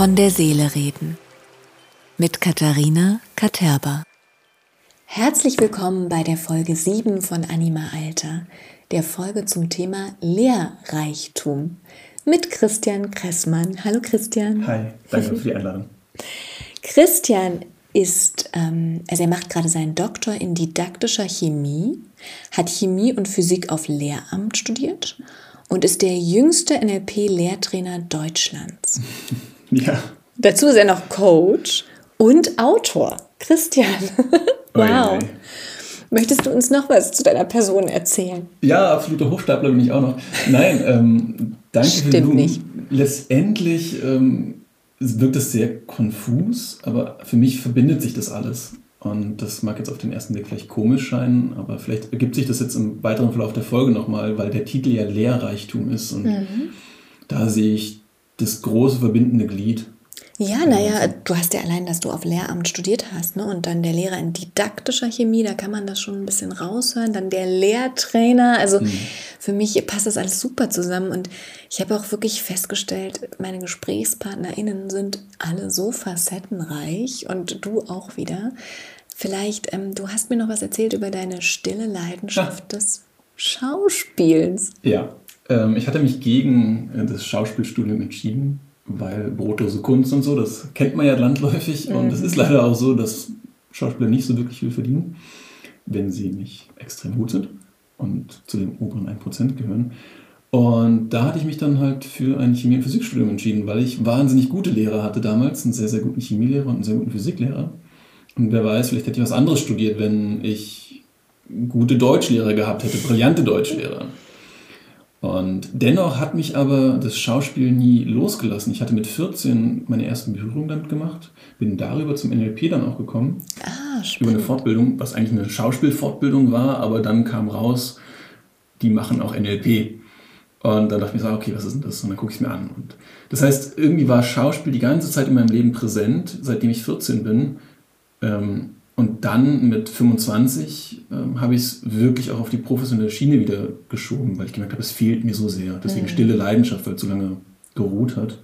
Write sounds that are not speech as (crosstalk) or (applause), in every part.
Von der Seele reden. Mit Katharina Katerba. Herzlich willkommen bei der Folge 7 von Anima Alter, der Folge zum Thema Lehrreichtum mit Christian Kressmann. Hallo Christian. Hi, danke für die Einladung. Christian ist, ähm, also er macht gerade seinen Doktor in didaktischer Chemie, hat Chemie und Physik auf Lehramt studiert und ist der jüngste NLP-Lehrtrainer Deutschlands. (laughs) Ja. Dazu ist er noch Coach und Autor. Christian. wow. (laughs) Oi, oi. Möchtest du uns noch was zu deiner Person erzählen? Ja, absoluter Hochstapler bin ich auch noch. Nein, ähm, danke für Stimmt Blumen. nicht. Letztendlich ähm, wirkt es sehr konfus, aber für mich verbindet sich das alles. Und das mag jetzt auf den ersten Blick vielleicht komisch scheinen, aber vielleicht ergibt sich das jetzt im weiteren Verlauf der Folge nochmal, weil der Titel ja Lehrreichtum ist. Und Mhm. da sehe ich das große verbindende Glied. Ja, naja, du hast ja allein, dass du auf Lehramt studiert hast, ne? Und dann der Lehrer in didaktischer Chemie, da kann man das schon ein bisschen raushören. Dann der Lehrtrainer. Also für mich passt das alles super zusammen. Und ich habe auch wirklich festgestellt, meine GesprächspartnerInnen sind alle so facettenreich und du auch wieder. Vielleicht, ähm, du hast mir noch was erzählt über deine stille Leidenschaft des Schauspiels. Ja, ähm, ich hatte mich gegen äh, das Schauspielstudium entschieden, weil brotlose Kunst und so, das kennt man ja landläufig. Und es ist leider auch so, dass Schauspieler nicht so wirklich viel verdienen, wenn sie nicht extrem gut sind und zu den oberen 1% gehören. Und da hatte ich mich dann halt für ein Chemie- und Physikstudium entschieden, weil ich wahnsinnig gute Lehrer hatte damals, einen sehr, sehr guten Chemielehrer und einen sehr guten Physiklehrer. Und wer weiß, vielleicht hätte ich was anderes studiert, wenn ich gute Deutschlehrer gehabt hätte, brillante Deutschlehrer. Und dennoch hat mich aber das Schauspiel nie losgelassen. Ich hatte mit 14 meine ersten Berührungen damit gemacht, bin darüber zum NLP dann auch gekommen, Ah, über eine Fortbildung, was eigentlich eine Schauspielfortbildung war, aber dann kam raus, die machen auch NLP. Und dann dachte ich mir so, okay, was ist denn das? Und dann gucke ich es mir an. Und das heißt, irgendwie war Schauspiel die ganze Zeit in meinem Leben präsent, seitdem ich 14 bin. Ähm, und dann mit 25 ähm, habe ich es wirklich auch auf die professionelle Schiene wieder geschoben, weil ich gemerkt habe, es fehlt mir so sehr. Deswegen stille Leidenschaft, weil es so lange geruht hat.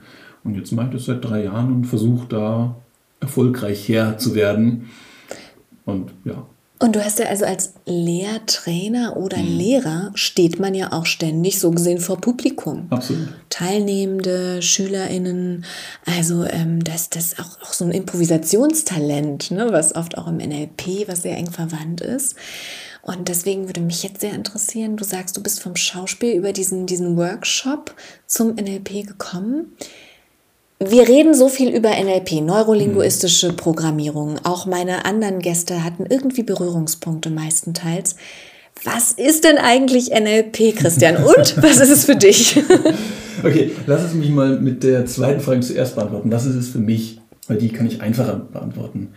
Und jetzt mache ich das seit drei Jahren und versuche da erfolgreich her zu werden. Und ja, Und du hast ja also als Lehrtrainer oder Mhm. Lehrer steht man ja auch ständig so gesehen vor Publikum. absolut. Teilnehmende, SchülerInnen, also ähm, das, das ist auch, auch so ein Improvisationstalent, ne, was oft auch im NLP, was sehr eng verwandt ist. Und deswegen würde mich jetzt sehr interessieren, du sagst, du bist vom Schauspiel über diesen, diesen Workshop zum NLP gekommen. Wir reden so viel über NLP, neurolinguistische Programmierung. Auch meine anderen Gäste hatten irgendwie Berührungspunkte meistenteils. Was ist denn eigentlich NLP, Christian? (laughs) Und was ist es für dich? (laughs) Okay, lass es mich mal mit der zweiten Frage zuerst beantworten. Was ist es für mich? Weil die kann ich einfacher beantworten.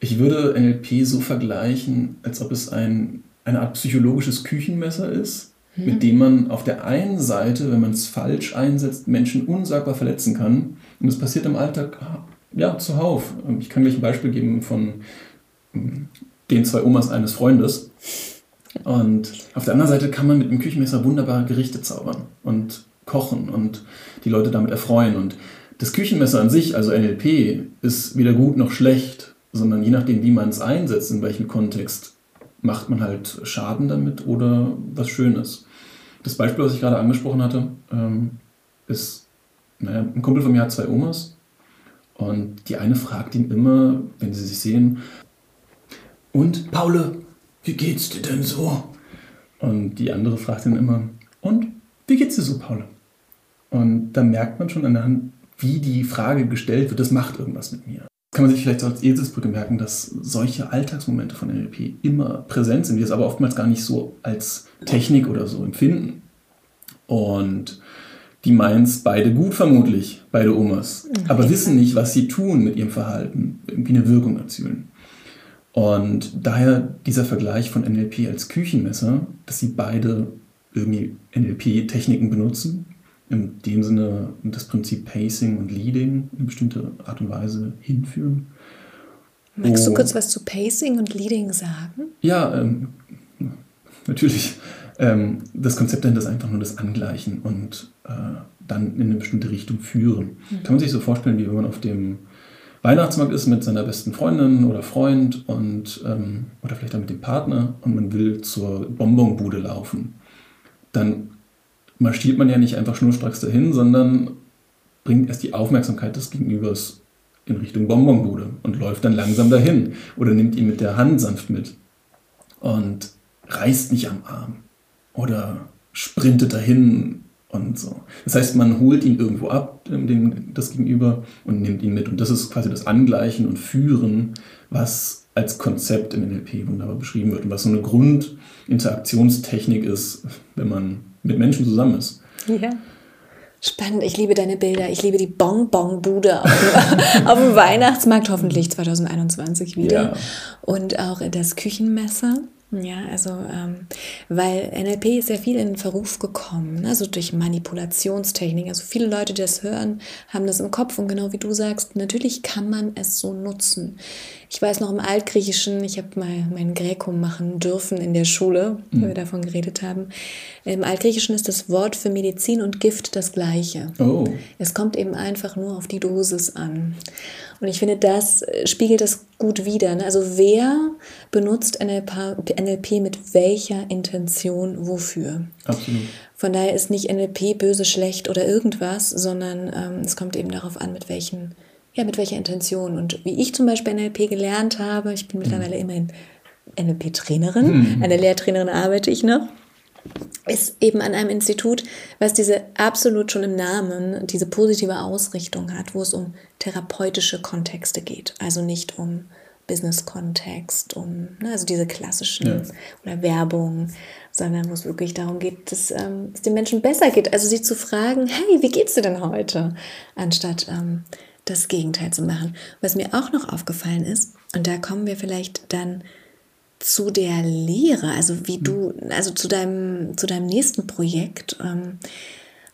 Ich würde NLP so vergleichen, als ob es ein, eine Art psychologisches Küchenmesser ist, mit dem man auf der einen Seite, wenn man es falsch einsetzt, Menschen unsagbar verletzen kann. Und das passiert im Alltag ja zuhauf. Ich kann gleich ein Beispiel geben von ähm, den zwei Omas eines Freundes. Und auf der anderen Seite kann man mit dem Küchenmesser wunderbare Gerichte zaubern und kochen und die Leute damit erfreuen. Und das Küchenmesser an sich, also NLP, ist weder gut noch schlecht, sondern je nachdem, wie man es einsetzt, in welchem Kontext, macht man halt Schaden damit oder was Schönes. Das Beispiel, was ich gerade angesprochen hatte, ähm, ist, naja, ein Kumpel von mir hat zwei Omas und die eine fragt ihn immer, wenn sie sich sehen, und Paule, wie geht's dir denn so? Und die andere fragt ihn immer, und wie geht's dir so, Paule? Und da merkt man schon an der Hand, wie die Frage gestellt wird, das macht irgendwas mit mir. Kann man sich vielleicht so als Eselsbrücke merken, dass solche Alltagsmomente von NLP immer präsent sind, wir es aber oftmals gar nicht so als Technik oder so empfinden. Und die meinen es beide gut vermutlich, beide Omas, aber wissen nicht, was sie tun mit ihrem Verhalten, irgendwie eine Wirkung erzielen. Und daher dieser Vergleich von NLP als Küchenmesser, dass sie beide irgendwie NLP-Techniken benutzen, in dem Sinne das Prinzip Pacing und Leading in bestimmte Art und Weise hinführen. Magst du kurz was zu Pacing und Leading sagen? Ja, ähm, natürlich. Ähm, das Konzept dahinter ist einfach nur das Angleichen und äh, dann in eine bestimmte Richtung führen. Mhm. Kann man sich so vorstellen, wie wenn man auf dem Weihnachtsmarkt ist mit seiner besten Freundin oder Freund und ähm, oder vielleicht auch mit dem Partner und man will zur Bonbonbude laufen. Dann marschiert man ja nicht einfach schnurstracks dahin, sondern bringt erst die Aufmerksamkeit des Gegenübers in Richtung Bonbonbude und läuft dann langsam dahin oder nimmt ihn mit der Hand sanft mit und reißt nicht am Arm oder sprintet dahin und so. Das heißt, man holt ihn irgendwo ab, den, das Gegenüber, und nimmt ihn mit. Und das ist quasi das Angleichen und Führen, was als Konzept im NLP wunderbar beschrieben wird und was so eine Grundinteraktionstechnik ist, wenn man mit Menschen zusammen ist. Ja. Spannend, ich liebe deine Bilder. Ich liebe die Bonbon-Bude auf, (laughs) auf, dem Weihnachtsmarkt, hoffentlich 2021 wieder. Ja. Und auch das Küchenmesser. Ja, also ähm, weil NLP ist ja viel in Verruf gekommen, also durch Manipulationstechnik. Also viele Leute, die das hören, haben das im Kopf und genau wie du sagst, natürlich kann man es so nutzen. Ich weiß noch im Altgriechischen, ich habe mal mein Gräkum machen dürfen in der Schule, mhm. wo wir davon geredet haben. Im Altgriechischen ist das Wort für Medizin und Gift das gleiche. Oh. Es kommt eben einfach nur auf die Dosis an. Und ich finde, das äh, spiegelt das gut wider. Ne? Also wer benutzt NLP, NLP mit welcher Intention wofür? Absolut. Von daher ist nicht NLP böse, schlecht oder irgendwas, sondern ähm, es kommt eben darauf an, mit welchen, ja, mit welcher Intention. Und wie ich zum Beispiel NLP gelernt habe, ich bin mhm. mittlerweile immerhin NLP-Trainerin, mhm. eine Lehrtrainerin arbeite ich noch ist eben an einem Institut, was diese absolut schon im Namen, diese positive Ausrichtung hat, wo es um therapeutische Kontexte geht. Also nicht um Business-Kontext, um ne, also diese klassischen ja. oder Werbung, sondern wo es wirklich darum geht, dass ähm, es den Menschen besser geht. Also sie zu fragen, hey, wie geht's dir denn heute? Anstatt ähm, das Gegenteil zu machen. Was mir auch noch aufgefallen ist, und da kommen wir vielleicht dann zu der Lehre, also wie du, also zu deinem, zu deinem nächsten Projekt. Ähm,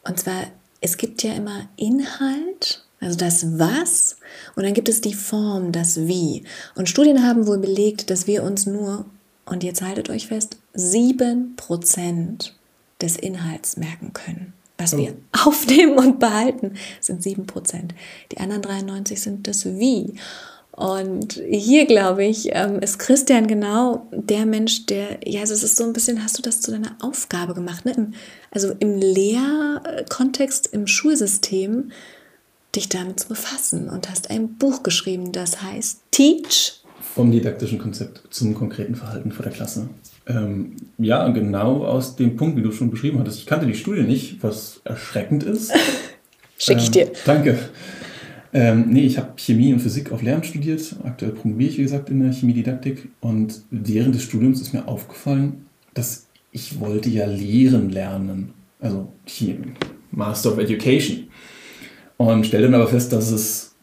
und zwar, es gibt ja immer Inhalt, also das Was, und dann gibt es die Form, das Wie. Und Studien haben wohl belegt, dass wir uns nur, und jetzt haltet euch fest, sieben Prozent des Inhalts merken können. Was oh. wir (laughs) aufnehmen und behalten, sind sieben Prozent. Die anderen 93 sind das Wie. Und hier, glaube ich, ähm, ist Christian genau der Mensch, der, ja, also es ist so ein bisschen, hast du das zu deiner Aufgabe gemacht, ne? Im, also im Lehrkontext, im Schulsystem, dich damit zu befassen und hast ein Buch geschrieben, das heißt Teach. Vom didaktischen Konzept zum konkreten Verhalten vor der Klasse. Ähm, ja, genau aus dem Punkt, wie du schon beschrieben hattest. Ich kannte die Studie nicht, was erschreckend ist. (laughs) Schicke ich dir. Ähm, danke. Ähm, nee, ich habe Chemie und Physik auf Lehramt studiert. Aktuell promoviere ich, wie gesagt, in der Chemiedidaktik. Und während des Studiums ist mir aufgefallen, dass ich wollte ja lehren lernen. Also Master of Education. Und stellte dann aber fest, dass es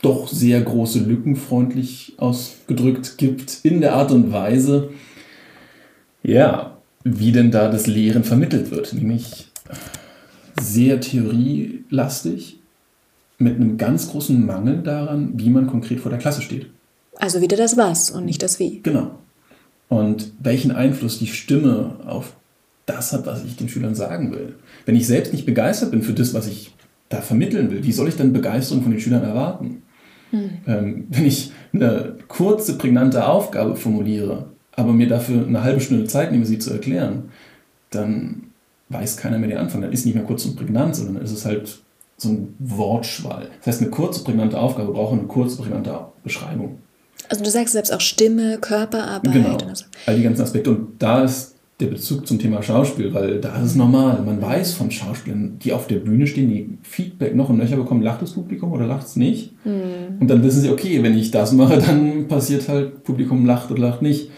doch sehr große Lücken, freundlich ausgedrückt, gibt in der Art und Weise, ja, wie denn da das Lehren vermittelt wird. Nämlich sehr theorielastig mit einem ganz großen Mangel daran, wie man konkret vor der Klasse steht. Also wieder das Was und nicht das Wie. Genau. Und welchen Einfluss die Stimme auf das hat, was ich den Schülern sagen will. Wenn ich selbst nicht begeistert bin für das, was ich da vermitteln will, wie soll ich dann Begeisterung von den Schülern erwarten? Hm. Ähm, wenn ich eine kurze, prägnante Aufgabe formuliere, aber mir dafür eine halbe Stunde Zeit nehme, sie zu erklären, dann weiß keiner mehr den Anfang. Dann ist nicht mehr kurz und prägnant, sondern ist es halt so ein Wortschwall. Das heißt, eine kurze, prägnante Aufgabe braucht eine kurze, prägnante Beschreibung. Also du sagst selbst auch Stimme, Körperarbeit. Genau, so. all die ganzen Aspekte. Und da ist der Bezug zum Thema Schauspiel, weil da ist es normal. Man weiß von Schauspielern, die auf der Bühne stehen, die Feedback noch und nöcher bekommen, lacht das Publikum oder lacht es nicht. Mhm. Und dann wissen sie, okay, wenn ich das mache, dann passiert halt, Publikum lacht oder lacht nicht.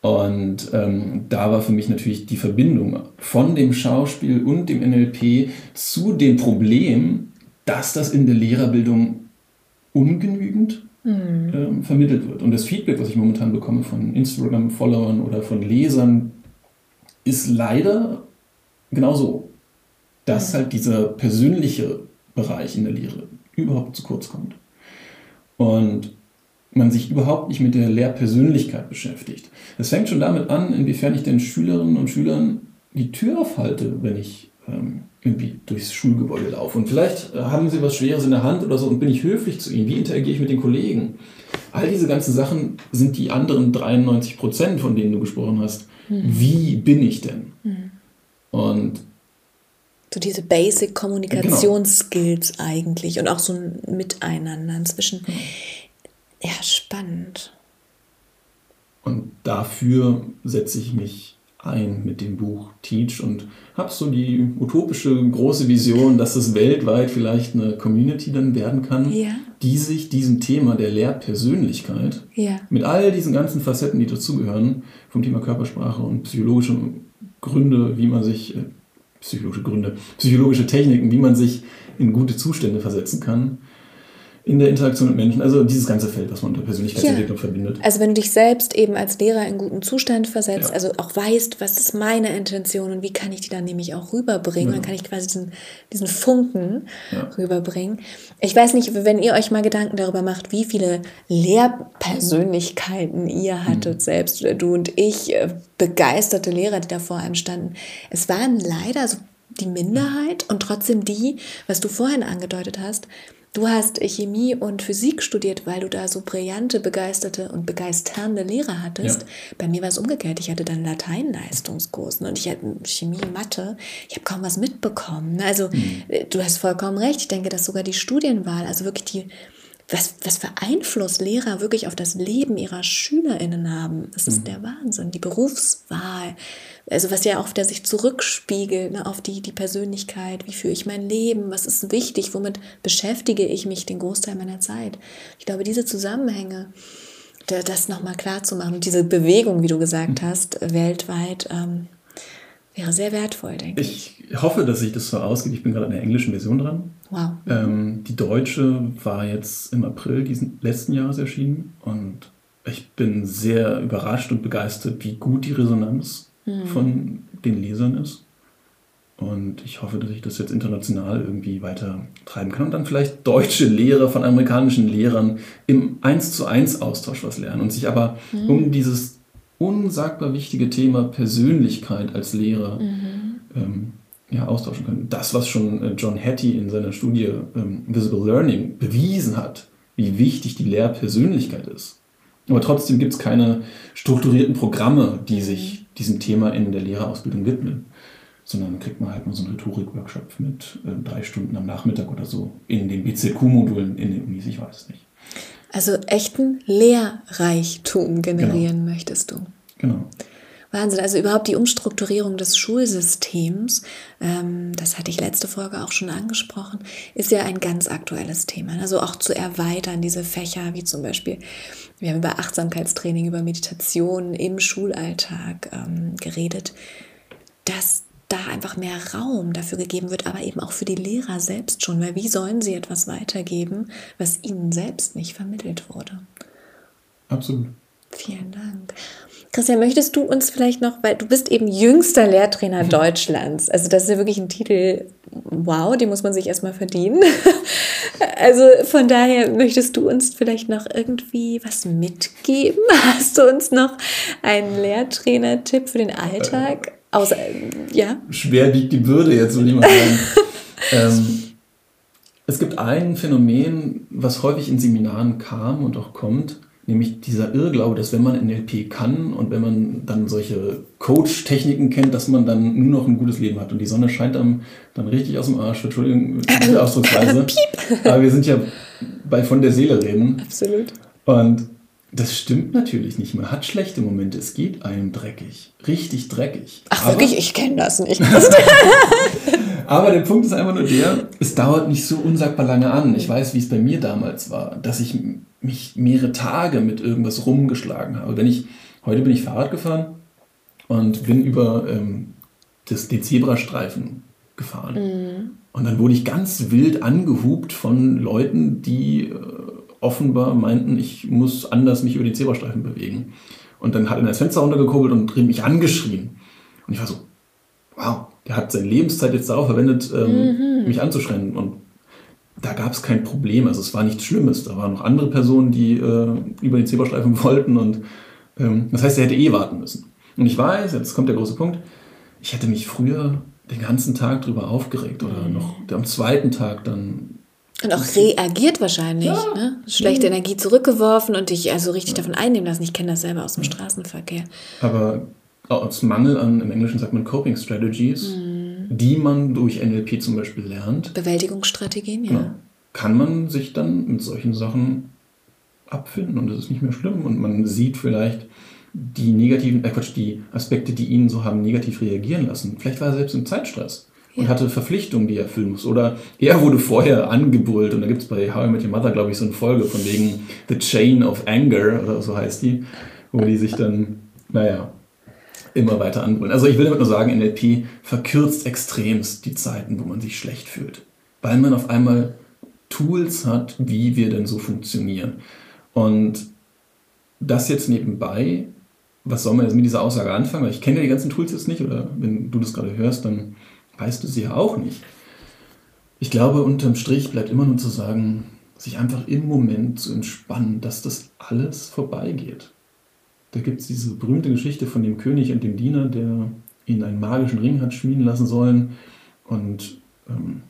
Und ähm, da war für mich natürlich die Verbindung von dem Schauspiel und dem NLP zu dem Problem, dass das in der Lehrerbildung ungenügend mhm. ähm, vermittelt wird. Und das Feedback, was ich momentan bekomme von Instagram-Followern oder von Lesern, ist leider genauso, dass halt dieser persönliche Bereich in der Lehre überhaupt zu kurz kommt. Und man sich überhaupt nicht mit der Lehrpersönlichkeit beschäftigt. Es fängt schon damit an, inwiefern ich den Schülerinnen und Schülern die Tür aufhalte, wenn ich ähm, irgendwie durchs Schulgebäude laufe. Und vielleicht äh, haben sie was Schweres in der Hand oder so und bin ich höflich zu ihnen. Wie interagiere ich mit den Kollegen? All diese ganzen Sachen sind die anderen 93 Prozent, von denen du gesprochen hast. Mhm. Wie bin ich denn? Mhm. Und so diese Basic Kommunikationsskills genau. eigentlich und auch so ein Miteinander inzwischen. Mhm. Ja, spannend. Und dafür setze ich mich ein mit dem Buch Teach und habe so die utopische große Vision, dass es weltweit vielleicht eine Community dann werden kann, ja. die sich diesem Thema der Lehrpersönlichkeit ja. mit all diesen ganzen Facetten, die dazugehören, vom Thema Körpersprache und psychologische Gründe, wie man sich, äh, psychologische Gründe, psychologische Techniken, wie man sich in gute Zustände versetzen kann, in der Interaktion mit Menschen. Also dieses ganze Feld, was man unter Persönlichkeitsentwicklung ja. verbindet. Also wenn du dich selbst eben als Lehrer in guten Zustand versetzt, ja. also auch weißt, was ist meine Intention und wie kann ich die dann nämlich auch rüberbringen, ja. dann kann ich quasi diesen, diesen Funken rüberbringen. Ich weiß nicht, wenn ihr euch mal Gedanken darüber macht, wie viele Lehrpersönlichkeiten ihr hattet, mhm. selbst oder du und ich, äh, begeisterte Lehrer, die da vor einem standen. Es waren leider so die Minderheit und trotzdem die, was du vorhin angedeutet hast, Du hast Chemie und Physik studiert, weil du da so brillante, begeisterte und begeisternde Lehrer hattest. Ja. Bei mir war es umgekehrt. Ich hatte dann Latein-Leistungskurs ne? und ich hatte Chemie, Mathe. Ich habe kaum was mitbekommen. Also mhm. du hast vollkommen recht. Ich denke, dass sogar die Studienwahl, also wirklich die was, was für Einfluss Lehrer wirklich auf das Leben ihrer SchülerInnen haben. Das ist mhm. der Wahnsinn. Die Berufswahl, also was ja auch der sich zurückspiegelt ne, auf die, die Persönlichkeit, wie führe ich mein Leben, was ist wichtig, womit beschäftige ich mich den Großteil meiner Zeit. Ich glaube, diese Zusammenhänge, das nochmal klar zu machen, diese Bewegung, wie du gesagt mhm. hast, weltweit, ähm, wäre sehr wertvoll, denke ich. Ich hoffe, dass sich das so ausgeht. Ich bin gerade an der englischen Version dran. Wow. Ähm, die deutsche war jetzt im April diesen letzten Jahres erschienen und ich bin sehr überrascht und begeistert, wie gut die Resonanz mhm. von den Lesern ist. Und ich hoffe, dass ich das jetzt international irgendwie weiter treiben kann und dann vielleicht deutsche Lehrer von amerikanischen Lehrern im 1 zu 1 Austausch was lernen und sich aber mhm. um dieses unsagbar wichtige Thema Persönlichkeit als Lehrer mhm. ähm, ja, austauschen können. Das, was schon äh, John Hattie in seiner Studie ähm, Visible Learning bewiesen hat, wie wichtig die Lehrpersönlichkeit ist. Aber trotzdem gibt es keine strukturierten Programme, die sich diesem Thema in der Lehrerausbildung widmen. Sondern kriegt man halt mal so einen Rhetorik-Workshop mit äh, drei Stunden am Nachmittag oder so in den BCQ-Modulen in den Unis, ich weiß es nicht. Also echten Lehrreichtum generieren genau. möchtest du. Genau. Wahnsinn. Also überhaupt die Umstrukturierung des Schulsystems, ähm, das hatte ich letzte Folge auch schon angesprochen, ist ja ein ganz aktuelles Thema. Also auch zu erweitern, diese Fächer, wie zum Beispiel, wir haben über Achtsamkeitstraining, über Meditation im Schulalltag ähm, geredet, dass da einfach mehr Raum dafür gegeben wird, aber eben auch für die Lehrer selbst schon, weil wie sollen sie etwas weitergeben, was ihnen selbst nicht vermittelt wurde? Absolut. Vielen Dank. Christian, möchtest du uns vielleicht noch, weil du bist eben jüngster Lehrtrainer mhm. Deutschlands, also das ist ja wirklich ein Titel, wow, den muss man sich erstmal verdienen. (laughs) Also von daher möchtest du uns vielleicht noch irgendwie was mitgeben? (laughs) Hast du uns noch einen Lehrtrainer-Tipp für den Alltag? Außer, ja? Schwer wiegt die Bürde jetzt, würde ich mal sagen. (laughs) ähm, es gibt ein Phänomen, was häufig in Seminaren kam und auch kommt, nämlich dieser Irrglaube, dass wenn man NLP kann und wenn man dann solche Coach-Techniken kennt, dass man dann nur noch ein gutes Leben hat. Und die Sonne scheint dann richtig aus dem Arsch, Entschuldigung, diese (laughs) Ausdrucksweise. Aber wir sind ja bei von der Seele reden. Absolut. Und das stimmt natürlich nicht. Man hat schlechte Momente. Es geht einem dreckig. Richtig dreckig. Ach, Aber, wirklich? Ich kenne das nicht. (laughs) (laughs) Aber der Punkt ist einfach nur der, es dauert nicht so unsagbar lange an. Ich weiß, wie es bei mir damals war, dass ich mich mehrere Tage mit irgendwas rumgeschlagen habe. Wenn ich, heute bin ich Fahrrad gefahren und bin über ähm, das, den Zebrastreifen gefahren. Mhm. Und dann wurde ich ganz wild angehupt von Leuten, die äh, offenbar meinten, ich muss anders mich über den Zebrastreifen bewegen. Und dann hat er das Fenster runtergekurbelt und mich angeschrien. Und ich war so, wow, der hat seine Lebenszeit jetzt darauf verwendet, ähm, mhm. mich anzuschreien. Und da gab es kein Problem. Also es war nichts Schlimmes. Da waren noch andere Personen, die äh, über den Zebrastreifen (laughs) wollten. Und ähm, das heißt, er hätte eh warten müssen. Und ich weiß, jetzt kommt der große Punkt, ich hätte mich früher den ganzen Tag drüber aufgeregt oder Mhm. noch am zweiten Tag dann. Und auch reagiert wahrscheinlich. Ja. Ne? Schlechte Energie zurückgeworfen und dich also richtig davon einnehmen lassen. Ich kenne das selber aus dem Straßenverkehr. Aber aus Mangel an, im Englischen sagt man Coping Strategies, Mhm. die man durch NLP zum Beispiel lernt, Bewältigungsstrategien, ja. Genau. kann man sich dann mit solchen Sachen abfinden und es ist nicht mehr schlimm und man sieht vielleicht die negativen, äh Quatsch, die Aspekte, die ihn so haben negativ reagieren lassen. Vielleicht war er selbst im Zeitstress und Ja. hatte Verpflichtungen, die er erfüllen muss. Oder er wurde vorher angebrüllt und da gibt es bei How I Met Your Mother, glaube ich, so eine Folge von wegen The Chain of Anger oder so heißt die, wo die sich dann, naja, immer weiter anbrüllen. Also ich will damit nur sagen, NLP verkürzt extremst die Zeiten, wo man sich schlecht fühlt. Weil man auf einmal Tools hat, wie wir denn so funktionieren. Und das jetzt nebenbei, was soll man jetzt mit dieser Aussage anfangen? Weil ich kenne ja die ganzen Tools jetzt nicht oder wenn du das gerade hörst, dann weißt du sie ja auch nicht. Ich glaube, unterm Strich bleibt immer nur zu sagen, sich einfach im Moment zu entspannen, dass das alles vorbeigeht. Da gibt es diese berühmte Geschichte von dem König und dem Diener, der ihn einen magischen Ring hat schmieden lassen sollen. Und ähm,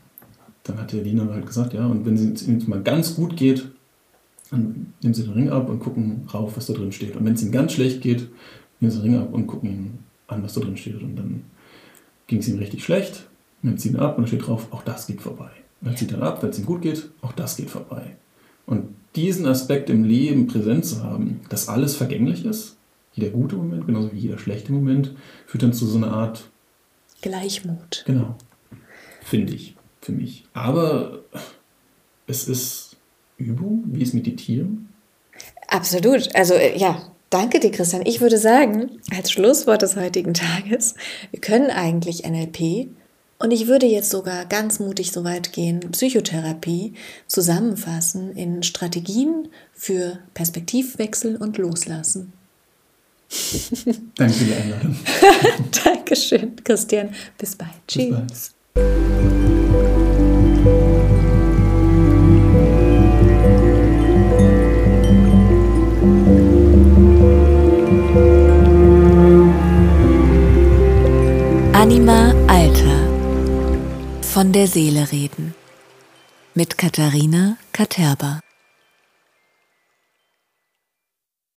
dann hat der Diener halt gesagt, ja, und wenn es ihm mal ganz gut geht, dann nehmen sie den Ring ab und gucken rauf, was da drin steht. Und wenn es ihm ganz schlecht geht, nehmen sie den Ring ab und gucken ihn an, was da drin steht. Und dann ging es ihm richtig schlecht, nimmt sie ihn ab und dann steht drauf, auch das geht vorbei. Und er zieht dann ab, wenn es ihm gut geht, auch das geht vorbei. Und diesen Aspekt im Leben präsent zu haben, dass alles vergänglich ist, jeder gute Moment, genauso wie jeder schlechte Moment, führt dann zu so einer Art, Gleichmut. genau, finde ich, für mich. Aber es ist Übung, wie es Meditieren. Absolut. Also äh, ja, danke dir, Christian. Ich würde sagen, als Schlusswort des heutigen Tages, wir können eigentlich NLP und ich würde jetzt sogar ganz mutig so weit gehen, Psychotherapie zusammenfassen in Strategien für Perspektivwechsel und Loslassen. (laughs) Danke für die Einladung. Dankeschön, Christian. Bis bald. Bis bald. Tschüss. Anima. Von der Seele reden. Mit Katharina Katerba.